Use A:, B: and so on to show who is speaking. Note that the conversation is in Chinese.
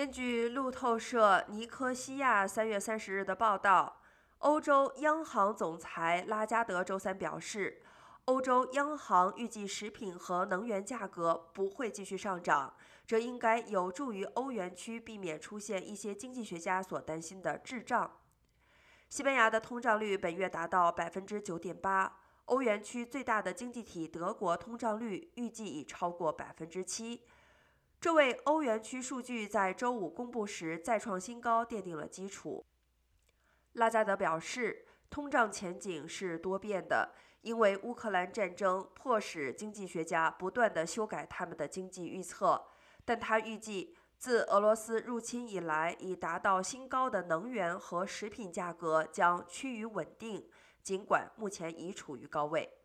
A: 根据路透社尼科西亚三月三十日的报道，欧洲央行总裁拉加德周三表示，欧洲央行预计食品和能源价格不会继续上涨，这应该有助于欧元区避免出现一些经济学家所担心的滞胀。西班牙的通胀率本月达到百分之九点八，欧元区最大的经济体德国通胀率预计已超过百分之七。这为欧元区数据在周五公布时再创新高奠定了基础。拉加德表示，通胀前景是多变的，因为乌克兰战争迫使经济学家不断地修改他们的经济预测。但他预计，自俄罗斯入侵以来已达到新高的能源和食品价格将趋于稳定，尽管目前已处于高位。